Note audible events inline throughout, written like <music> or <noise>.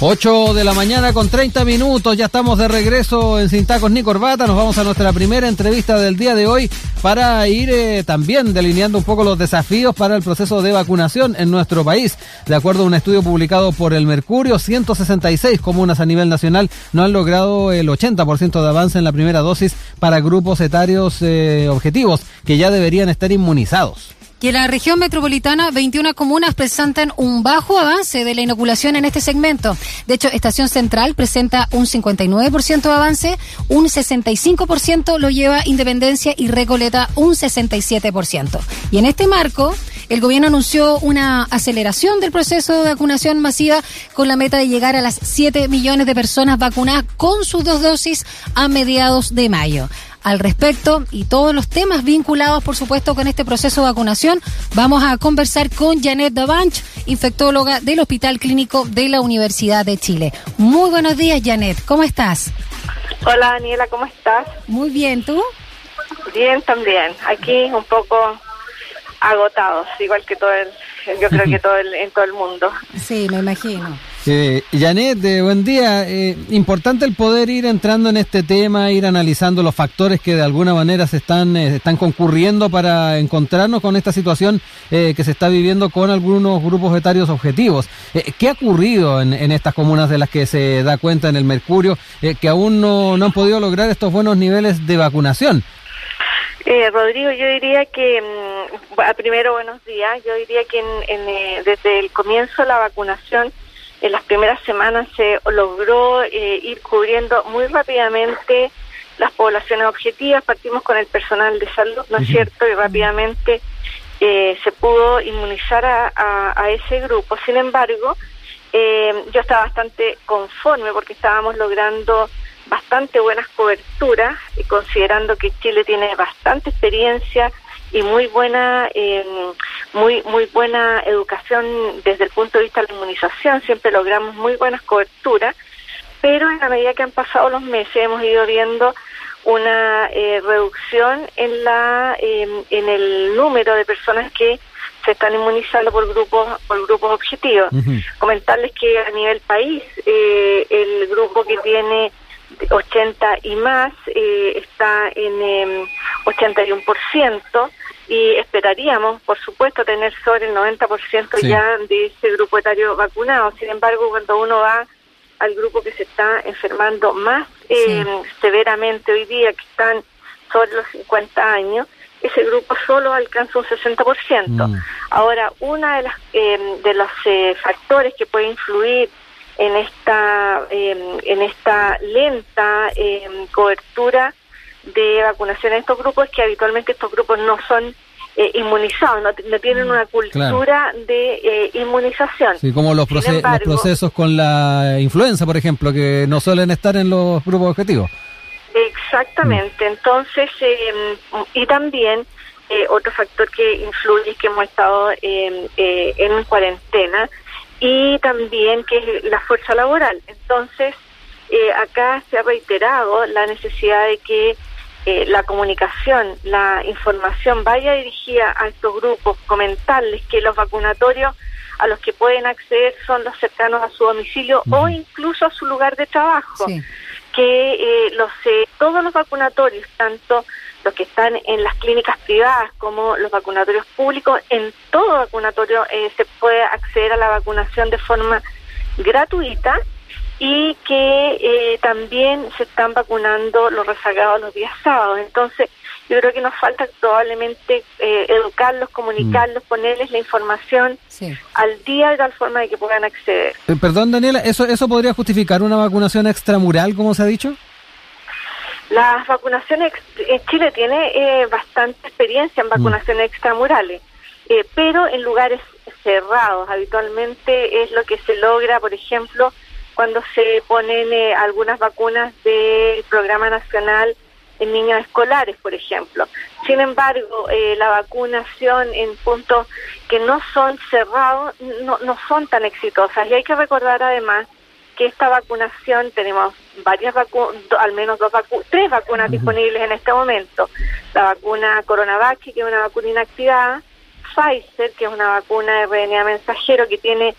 8 de la mañana con 30 minutos, ya estamos de regreso en Sin Tacos ni Corbata, nos vamos a nuestra primera entrevista del día de hoy para ir eh, también delineando un poco los desafíos para el proceso de vacunación en nuestro país. De acuerdo a un estudio publicado por el Mercurio, 166 comunas a nivel nacional no han logrado el 80% de avance en la primera dosis para grupos etarios eh, objetivos que ya deberían estar inmunizados. Y en la región metropolitana, 21 comunas presentan un bajo avance de la inoculación en este segmento. De hecho, Estación Central presenta un 59% de avance, un 65% lo lleva Independencia y Recoleta un 67%. Y en este marco, el gobierno anunció una aceleración del proceso de vacunación masiva con la meta de llegar a las 7 millones de personas vacunadas con sus dos dosis a mediados de mayo al respecto y todos los temas vinculados, por supuesto, con este proceso de vacunación. Vamos a conversar con Janet Davanch, infectóloga del Hospital Clínico de la Universidad de Chile. Muy buenos días, Janet. ¿Cómo estás? Hola, Daniela, ¿cómo estás? Muy bien, ¿tú? Bien, también. Aquí un poco agotados, igual que todo el, yo creo que <laughs> todo el, en todo el mundo. Sí, me imagino. Eh, Janet, eh, buen día. Eh, importante el poder ir entrando en este tema, ir analizando los factores que de alguna manera se están, eh, están concurriendo para encontrarnos con esta situación que se está viviendo con algunos grupos etarios objetivos. ¿Qué ha ocurrido en, en, estas comunas de las que se da cuenta en el Mercurio que aún no, no han podido lograr estos buenos niveles de vacunación? Eh, Rodrigo, yo diría que, mm, primero buenos días, yo diría que en, desde el comienzo de la vacunación en las primeras semanas se logró eh, ir cubriendo muy rápidamente las poblaciones objetivas, partimos con el personal de salud, ¿no es cierto? Y rápidamente eh, se pudo inmunizar a, ese grupo. Sin embargo, eh, yo estaba bastante conforme porque estábamos logrando bastante buenas coberturas, considerando que Chile tiene bastante experiencia y muy buena eh, muy muy buena educación desde el punto de vista de la inmunización. Siempre logramos muy buenas coberturas pero en la medida que han pasado los meses hemos ido viendo una eh, reducción en la em, en el número de personas que se están inmunizando por grupos por grupos objetivos. Comentarles que a nivel país eh, el grupo que tiene 80 y más eh, está en 81% em, y esperaríamos, por supuesto, tener sobre el 90% ya de ese grupo etario vacunado. Sin embargo, cuando uno va al grupo que se está enfermando más eh, severamente hoy día, que están sobre los 50 años, ese grupo solo alcanza un 60%. Mm. Ahora, una de las eh, de los eh, factores que puede influir en esta en esta lenta cobertura de vacunación en estos grupos es que habitualmente estos grupos no son eh, inmunizados, no, tienen una cultura de eh, inmunización. Sí, como los, procesos con la influenza, por ejemplo, que no suelen estar en los grupos objetivos. Exactamente, entonces, em, y también eh, otro factor que influye es que hemos estado em, en cuarentena y también que es la fuerza laboral. Entonces, acá se ha reiterado la necesidad de que eh, la comunicación, la información vaya dirigida a estos grupos, comentarles que los vacunatorios a los que pueden acceder son los cercanos a su domicilio o incluso a su lugar de trabajo. Que eh, los eh, todos los vacunatorios, tanto los que están en las clínicas privadas como los vacunatorios públicos, en todo vacunatorio se puede acceder a la vacunación de forma gratuita y que eh, también se están vacunando los rezagados los días sábados. Entonces, yo creo que nos falta probablemente eh, educarlos, comunicarlos, mm. ponerles la información al día de tal forma de que puedan acceder. Eh, perdón, Daniela, ¿eso, ¿eso podría justificar una vacunación extramural, como se ha dicho? Las vacunaciones, en Chile tiene bastante experiencia en mm. vacunaciones extramurales, pero en lugares cerrados. Habitualmente es lo que se logra, por ejemplo, cuando se ponen eh, algunas vacunas del Programa Nacional en niños escolares, por ejemplo. Sin embargo, eh, la vacunación en puntos que no son cerrados no, no son tan exitosas. Y hay que recordar además que esta vacunación, tenemos varias vacunas, al menos dos vacu tres vacunas disponibles en este momento. La vacuna Coronavac, que es una vacuna inactivada, Pfizer, que es una vacuna de RNA mensajero que tiene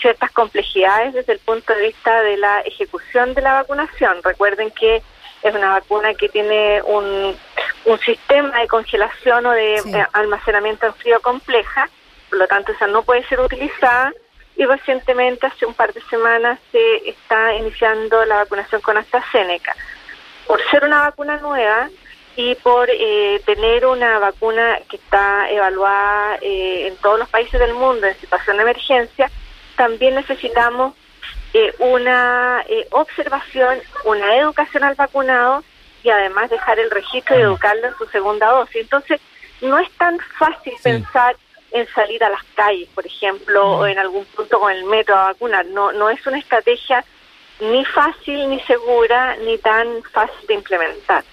ciertas complejidades desde el punto de vista de la ejecución de la vacunación. Recuerden que es una vacuna que tiene un, un sistema de congelación o de eh, almacenamiento en frío compleja, por lo tanto esa no puede ser utilizada y recientemente, hace un par de semanas, se está iniciando la vacunación con AstraZeneca. Por ser una vacuna nueva y por eh, tener una vacuna que está evaluada eh, en todos los países del mundo en situación de emergencia, también necesitamos eh, una observación, una educación al vacunado y además dejar el registro y educarlo en su segunda dosis. Entonces, no es tan fácil pensar en salir a las calles, por ejemplo, o en algún punto con el metro a vacunar. No, no es una estrategia ni fácil, ni segura, ni tan fácil de implementar.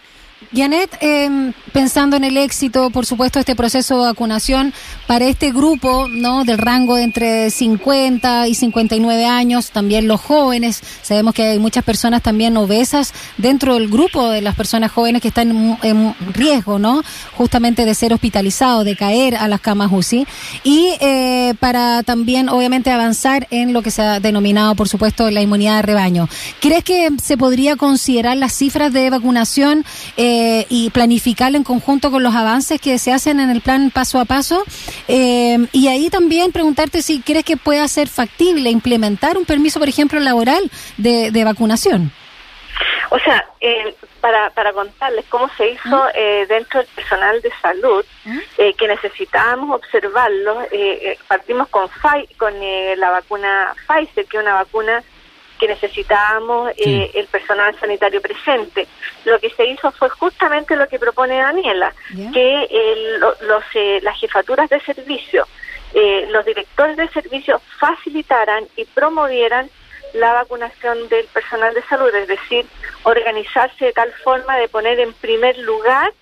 Janet, eh, pensando en el éxito, por supuesto, este proceso de vacunación para este grupo, ¿no? Del rango de entre 50 y 59 años, también los jóvenes, sabemos que hay muchas personas también obesas dentro del grupo de las personas jóvenes que están en, riesgo, ¿no? Justamente de ser hospitalizados, de caer a las camas UCI. Y eh, para también, obviamente, avanzar en lo que se ha denominado, por supuesto, la inmunidad de rebaño. ¿Crees que se podría considerar las cifras de vacunación? Eh, eh, y planificarlo en conjunto con los avances que se hacen en el plan paso a paso. Eh, y ahí también preguntarte si crees que pueda ser factible implementar un permiso, por ejemplo, laboral de, vacunación. O sea, eh, para, para contarles cómo se hizo ¿Mm? dentro del personal de salud, ¿Mm? que necesitábamos observarlo, partimos con, con la vacuna Pfizer, que es una vacuna que necesitábamos eh, el personal sanitario presente. Lo que se hizo fue justamente lo que propone Daniela, que el, los, eh, las jefaturas de servicio, eh, los directores de servicio facilitaran y promovieran la vacunación del personal de salud, es decir, organizarse de tal forma de poner en primer lugar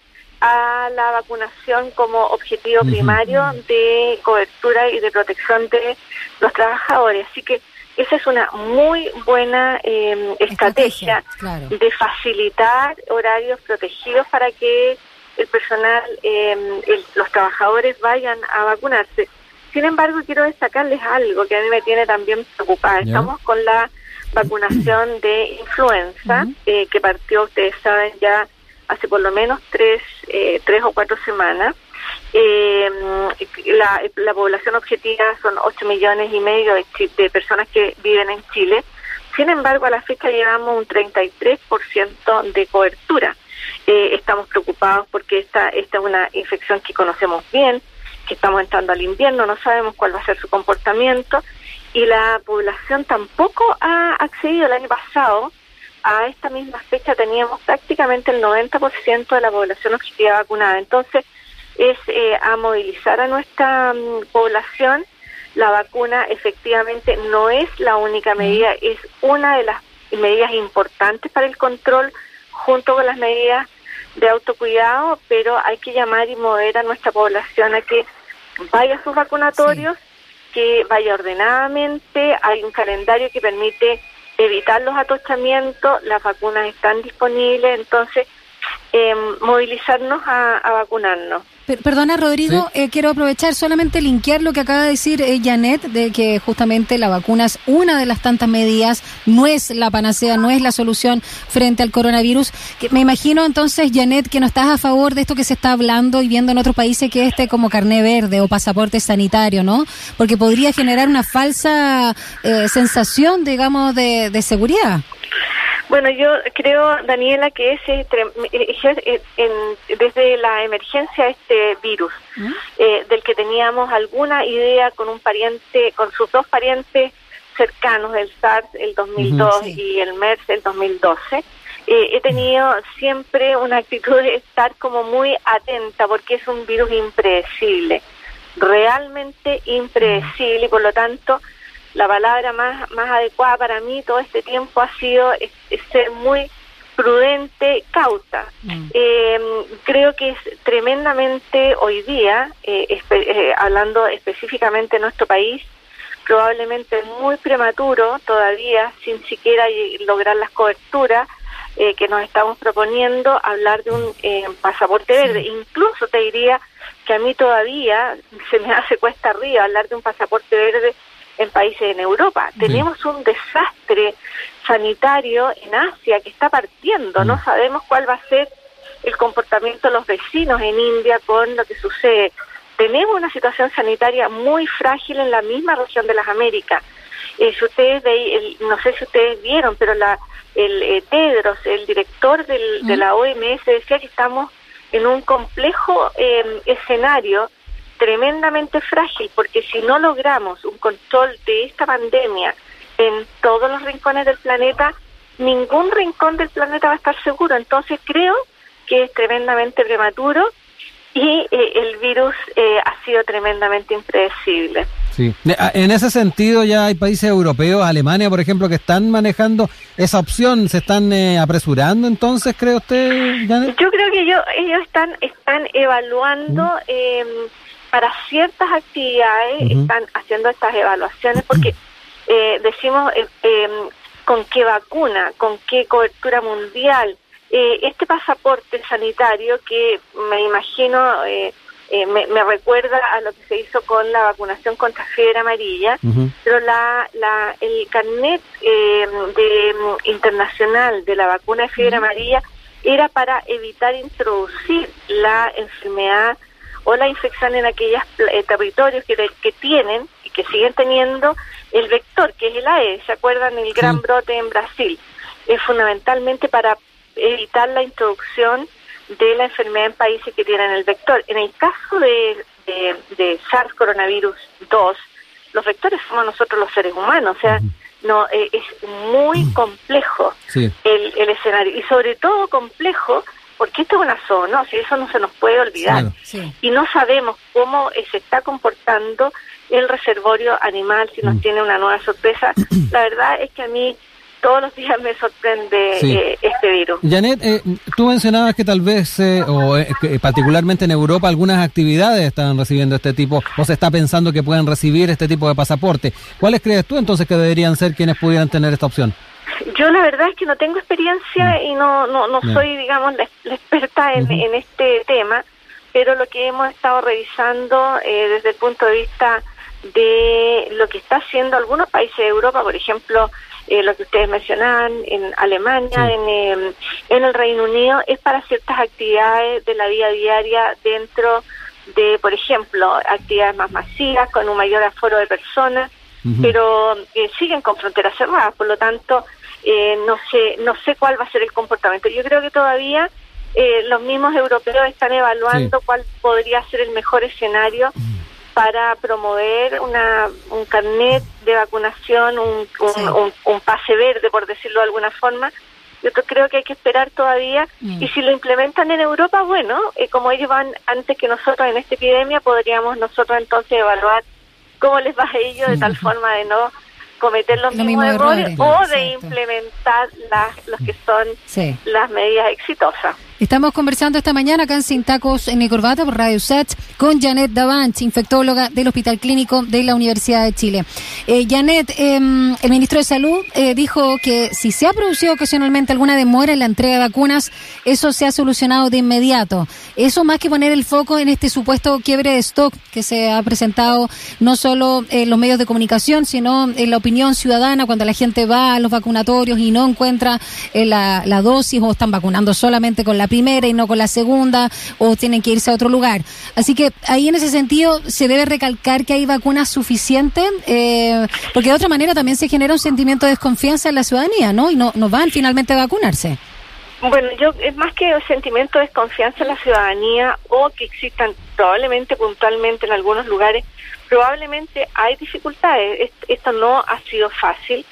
a la vacunación como objetivo primario de cobertura y de protección de los trabajadores. Así que esa es una muy buena em, estrategia, de facilitar horarios protegidos para que el personal, eh, los trabajadores vayan a vacunarse. Sin embargo, quiero destacarles algo que a mí me tiene también preocupada. Estamos con la vacunación de influenza, eh, que partió, ustedes saben, ya hace por lo menos tres, eh, tres o cuatro semanas. Eh, la, la, población objetiva son 8 millones y medio de, personas que viven en Chile. Sin embargo, a la fecha llevamos un 33% de cobertura. Eh, estamos preocupados porque esta, esta es una infección que conocemos bien, que estamos entrando al invierno, no sabemos cuál va a ser su comportamiento y la población tampoco ha accedido el año pasado. A esta misma fecha teníamos prácticamente el 90% de la población objetiva vacunada. Entonces, es eh, a movilizar a nuestra mm, población. La vacuna efectivamente no es la única medida, es una de las medidas importantes para el control junto con las medidas de autocuidado, pero hay que llamar y mover a nuestra población a que vaya a sus vacunatorios, que vaya ordenadamente, hay un calendario que permite evitar los atochamientos, las vacunas están disponibles, entonces eh, movilizarnos a, vacunarnos. perdona, Rodrigo, eh, quiero aprovechar solamente linkear lo que acaba de decir eh, Janet, de que justamente la vacuna es una de las tantas medidas, no es la panacea, no es la solución frente al coronavirus. Que me imagino entonces, Janet, que no estás a favor de esto que se está hablando y viendo en otros países que este como carné verde o pasaporte sanitario, ¿no? Porque podría generar una falsa eh, sensación, digamos, de, de seguridad. Bueno, yo creo, Daniela, que ese en, desde la emergencia este virus, ¿Mm? eh, del que teníamos alguna idea con un pariente, con sus dos parientes cercanos, el SARS el 2002 y el MERS el 2012, eh, he tenido siempre una actitud de estar como muy atenta porque es un virus impredecible, realmente impredecible y por lo tanto la palabra más, más adecuada para mí todo este tiempo ha sido ser muy prudente, cauta. Mm. Eh, creo que es tremendamente hoy día, eh, eh, hablando específicamente de nuestro país, probablemente muy prematuro todavía, sin siquiera lograr las coberturas que nos estamos proponiendo, hablar de un pasaporte verde. Incluso te diría que a mí todavía se me <laughs> hace cuesta arriba hablar de un pasaporte verde en países en Europa. Tenemos un desastre sanitario en Asia que está partiendo. No mm. sabemos cuál va a ser el comportamiento de los vecinos en India con lo que sucede. Tenemos una situación sanitaria muy frágil en la misma región de las Américas. Eh, si ustedes no sé si ustedes vieron, pero la, el eh, Tedros, el director del, de la OMS, decía que estamos en un complejo em, escenario tremendamente frágil, porque si no logramos un control de esta pandemia en todos los rincones del planeta, ningún rincón del planeta va a estar seguro. Entonces creo que es tremendamente prematuro y eh, el virus eh, ha sido tremendamente impredecible. Sí. En ese sentido ya hay países europeos, Alemania por ejemplo, que están manejando esa opción, se están eh, apresurando entonces, ¿cree usted? Yo creo que ellos, ellos están, están evaluando em, para ciertas actividades, están haciendo estas evaluaciones porque <clears throat> decimos em, con qué vacuna, con qué cobertura mundial, eh, este pasaporte sanitario que me imagino eh, eh, me, recuerda a lo que se hizo con la vacunación contra fiebre amarilla, pero la, la, el carnet de, internacional de la vacuna de fiebre amarilla era para evitar introducir la enfermedad o la infección en aquellos territorios que, que tienen y que siguen teniendo el vector, que es el AE, ¿se acuerdan? El gran brote en Brasil. Es fundamentalmente para evitar la introducción de la enfermedad en países que tienen el vector. En el caso de, de, SARS coronavirus 2, los vectores somos nosotros los seres humanos, o sea, no eh, es muy complejo el, el, escenario y sobre todo complejo porque esto es una zoonosis, eso no se nos puede olvidar. Y no sabemos cómo eh, se está comportando el reservorio animal, si nos tiene una nueva sorpresa. <clears throat> La verdad es que a mí todos los días me sorprende eh, este virus. Janet, eh, tú mencionabas que tal vez, eh, o particularmente en Europa, algunas actividades están recibiendo este tipo, o se está pensando que pueden recibir este tipo de pasaporte. ¿Cuáles crees tú entonces que deberían ser quienes pudieran tener esta opción? Yo la verdad es que no tengo experiencia mm. y no, no, no soy, digamos, la, experta en, en, este tema, pero lo que hemos estado revisando desde el punto de vista de lo que está haciendo algunos países de Europa, por ejemplo, eh, lo que ustedes mencionaban, en Alemania, en, em, en el Reino Unido, es para ciertas actividades de la vida diaria dentro de, por ejemplo, actividades más masivas, con un mayor aforo de personas, pero eh, siguen con fronteras cerradas, por lo tanto, eh, no sé no sé cuál va a ser el comportamiento. Yo creo que todavía los mismos europeos están evaluando cuál podría ser el mejor escenario para promover una, un carnet de vacunación, un, un, pase verde, por decirlo de alguna forma. Yo creo que hay que esperar todavía mm. y si lo implementan en Europa, bueno, eh, como ellos van antes que nosotros en esta epidemia, podríamos nosotros entonces evaluar cómo les va a ellos de tal forma de no cometer los, mismos, errores, o de implementar las, los que son las medidas exitosas. Estamos conversando esta mañana acá en Sin Tacos en mi corbata por Radio Sach con Janet Davanch, infectóloga del Hospital Clínico de la Universidad de Chile. Eh, Janet, em, el ministro de Salud eh, dijo que si se ha producido ocasionalmente alguna demora en la entrega de vacunas, eso se ha solucionado de inmediato. Eso más que poner el foco en este supuesto quiebre de stock que se ha presentado no solo en los medios de comunicación, sino en la opinión ciudadana cuando la gente va a los vacunatorios y no encuentra eh, la, la dosis o están vacunando solamente con la primera y no con la segunda o tienen que irse a otro lugar. Así que ahí en ese sentido se debe recalcar que hay vacunas suficientes, eh, porque de otra manera también se genera un sentimiento de desconfianza en la ciudadanía, ¿no? Y no, no van finalmente a vacunarse. Bueno, yo es más que un sentimiento de desconfianza en la ciudadanía o que existan probablemente puntualmente en algunos lugares, probablemente hay dificultades. Esto no ha sido fácil.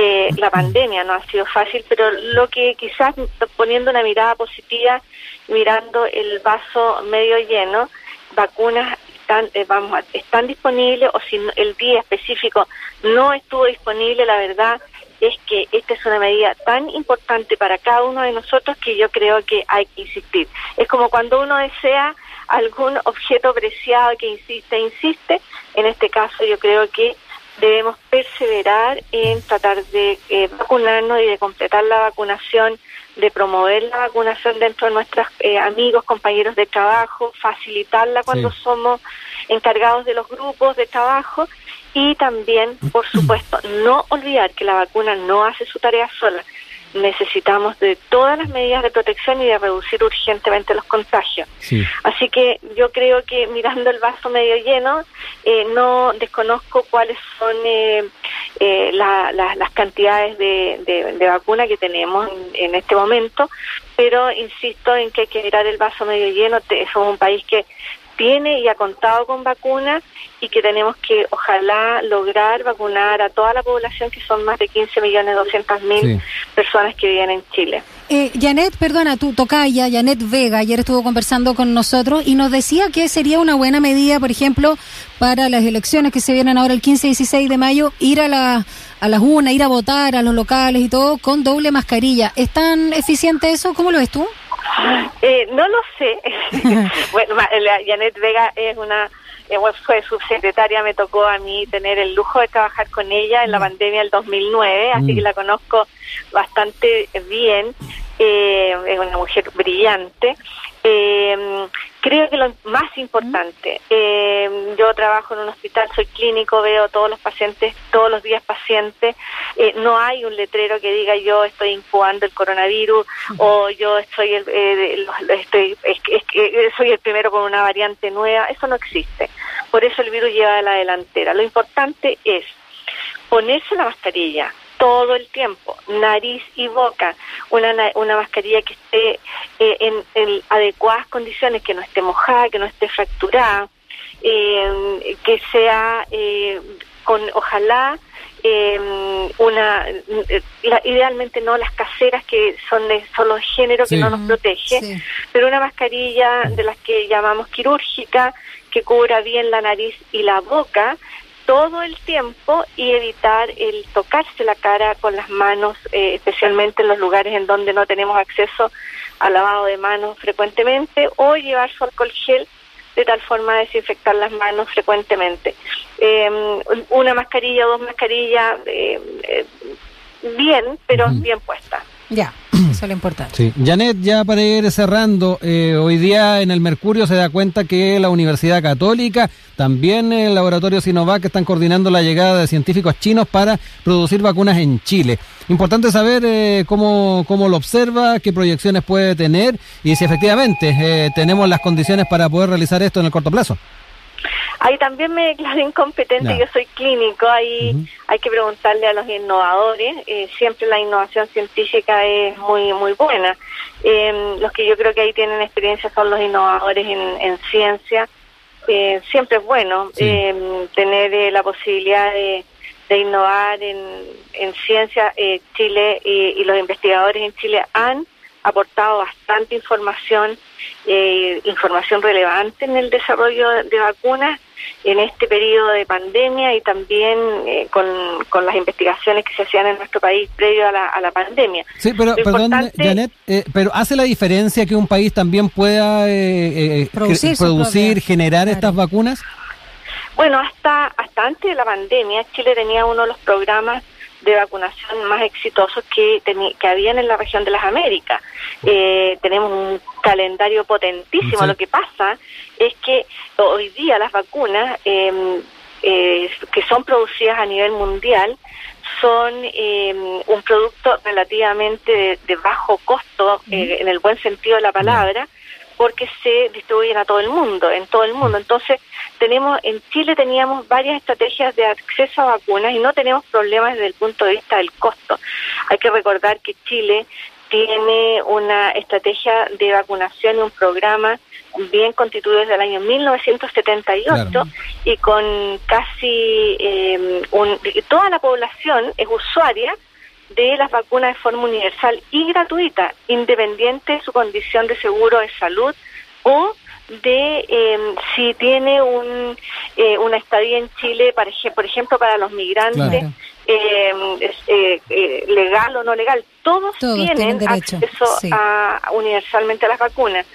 Eh, la pandemia no ha sido fácil, pero lo que quizás poniendo una mirada positiva, mirando el vaso medio lleno, vacunas están, eh, vamos, están disponibles o si el día específico no estuvo disponible, la verdad es que esta es una medida tan importante para cada uno de nosotros que yo creo que hay que insistir. Es como cuando uno desea algún objeto preciado que insiste, insiste, en este caso yo creo que debemos perseverar en tratar de eh, vacunarnos y de completar la vacunación, de promover la vacunación dentro de nuestros eh, amigos, compañeros de trabajo, facilitarla cuando somos encargados de los grupos de trabajo y también, por supuesto, no olvidar que la vacuna no hace su tarea sola. Necesitamos de todas las medidas de protección y de reducir urgentemente los contagios. Así que yo creo que mirando el vaso medio lleno, eh, no desconozco cuáles son eh, eh, las cantidades de, de, vacuna que tenemos en, este momento, pero insisto en que hay que mirar el vaso medio lleno. Somos un país que tiene y ha contado con vacunas y que tenemos que ojalá lograr vacunar a toda la población que son más de 15 millones 200 mil personas que viven en Chile. Eh, Janet, perdona, tu tocaya, Janet Vega, ayer estuvo conversando con nosotros y nos decía que sería una buena medida, por ejemplo, para las elecciones que se vienen ahora el 15 y 16 de mayo, ir a, la, a las urnas, ir a votar a los locales y todo con doble mascarilla. ¿Es tan eficiente eso? ¿Cómo lo ves tú? Eh, no lo sé. <laughs> bueno, Janet Vega es una eh, fue subsecretaria, me tocó a mí tener el lujo de trabajar con ella en la pandemia del 2009, así que mm. la conozco bastante bien. Eh, es una mujer brillante. Eh, creo que lo más importante, eh, yo trabajo en un hospital, soy clínico, veo todos los pacientes, todos los días pacientes, eh, no hay un letrero que diga yo estoy incubando el coronavirus o yo estoy, el, eh, estoy soy el primero con una variante nueva, eso no existe. Por eso el virus lleva a la delantera. Lo importante es ponerse la mascarilla, todo el tiempo, nariz y boca, una, una mascarilla que esté eh, en, adecuadas condiciones, que no esté mojada, que no esté fracturada, eh, que sea eh, con, ojalá, una, idealmente no las caseras que son de solo género que no nos protege, pero una mascarilla de las que llamamos quirúrgica, que cubra bien la nariz y la boca, todo el tiempo y evitar el tocarse la cara con las manos, eh, especialmente en los lugares en donde no tenemos acceso al lavado de manos frecuentemente, o llevar su alcohol gel de tal forma a desinfectar las manos frecuentemente. Em, una mascarilla o dos mascarillas, eh, eh, bien, pero bien puesta. Ya. Eso es lo importante. Sí. Janet, ya para ir cerrando, eh, hoy día en el Mercurio se da cuenta que la Universidad Católica, también el laboratorio Sinovac están coordinando la llegada de científicos chinos para producir vacunas en Chile. Importante saber eh, cómo, cómo lo observa, qué proyecciones puede tener y si efectivamente eh, tenemos las condiciones para poder realizar esto en el corto plazo. Ahí también me declaro <laughs> incompetente, yo soy clínico, ahí hay que preguntarle a los innovadores, eh, siempre la innovación científica es muy muy buena. Eh, los que yo creo que ahí tienen experiencia son los innovadores en, ciencia. Eh, siempre es bueno eh, tener la posibilidad de, innovar en, en ciencia. Chile y los investigadores en Chile han aportado bastante información, información relevante en el desarrollo de vacunas en este periodo de pandemia y también eh, con, las investigaciones que se hacían en nuestro país previo a la, a la pandemia. Sí, pero perdón, Janet, eh, pero ¿hace la diferencia que un país también pueda eh, producir, generar estas vacunas? Bueno, hasta, hasta antes de la pandemia, Chile tenía uno de los programas de vacunación más exitosos que, que habían en la región de las Américas. tenemos un calendario potentísimo. Lo que pasa es que hoy día las vacunas em, eh, que son producidas a nivel mundial son em, un producto relativamente de, bajo costo, eh, en el buen sentido de la palabra, porque se distribuyen a todo el mundo, en todo el mundo. Entonces, tenemos en Chile teníamos varias estrategias de acceso a vacunas y no tenemos problemas desde el punto de vista del costo. Hay que recordar que Chile tiene una estrategia de vacunación y un programa bien constituido desde el año 1978 y con casi eh, toda la población es usuaria de las vacunas de forma universal y gratuita, independiente de su condición de seguro de salud o de em, si tiene un, eh, una estadía en Chile, para, por ejemplo, para los migrantes, em, eh, eh, legal o no legal, todos, tienen, acceso a, universalmente a las vacunas.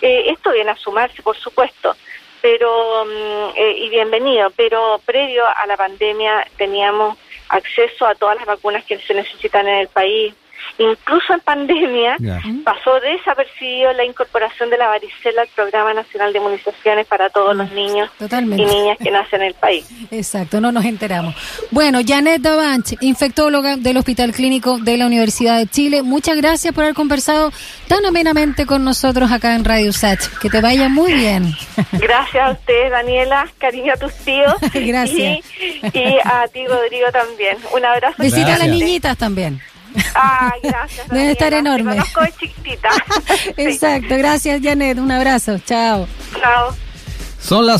esto viene a sumarse, por supuesto, pero mm, y bienvenido, pero previo a la pandemia teníamos acceso a todas las vacunas que se necesitan en el país incluso en pandemia, Ya. pasó desapercibido la incorporación de la varicela al Programa Nacional de Inmunizaciones para todos los niños Totalmente. y niñas que nacen en el país. Exacto, no nos enteramos. Bueno, Janet Davanch, infectóloga del Hospital Clínico de la Universidad de Chile, muchas gracias por haber conversado tan amenamente con nosotros acá en Radio Sach. Que te vaya muy bien. Gracias a ustedes, Daniela, cariño a tus tíos <laughs> Gracias. Y, y a ti, Rodrigo, también. Un abrazo. Visita a las niñitas también. Ah, gracias. Debe estar enorme. Te conozco de chiquitita. <laughs> <laughs> Exacto, gracias Janet, un abrazo, chao. Chao. Son las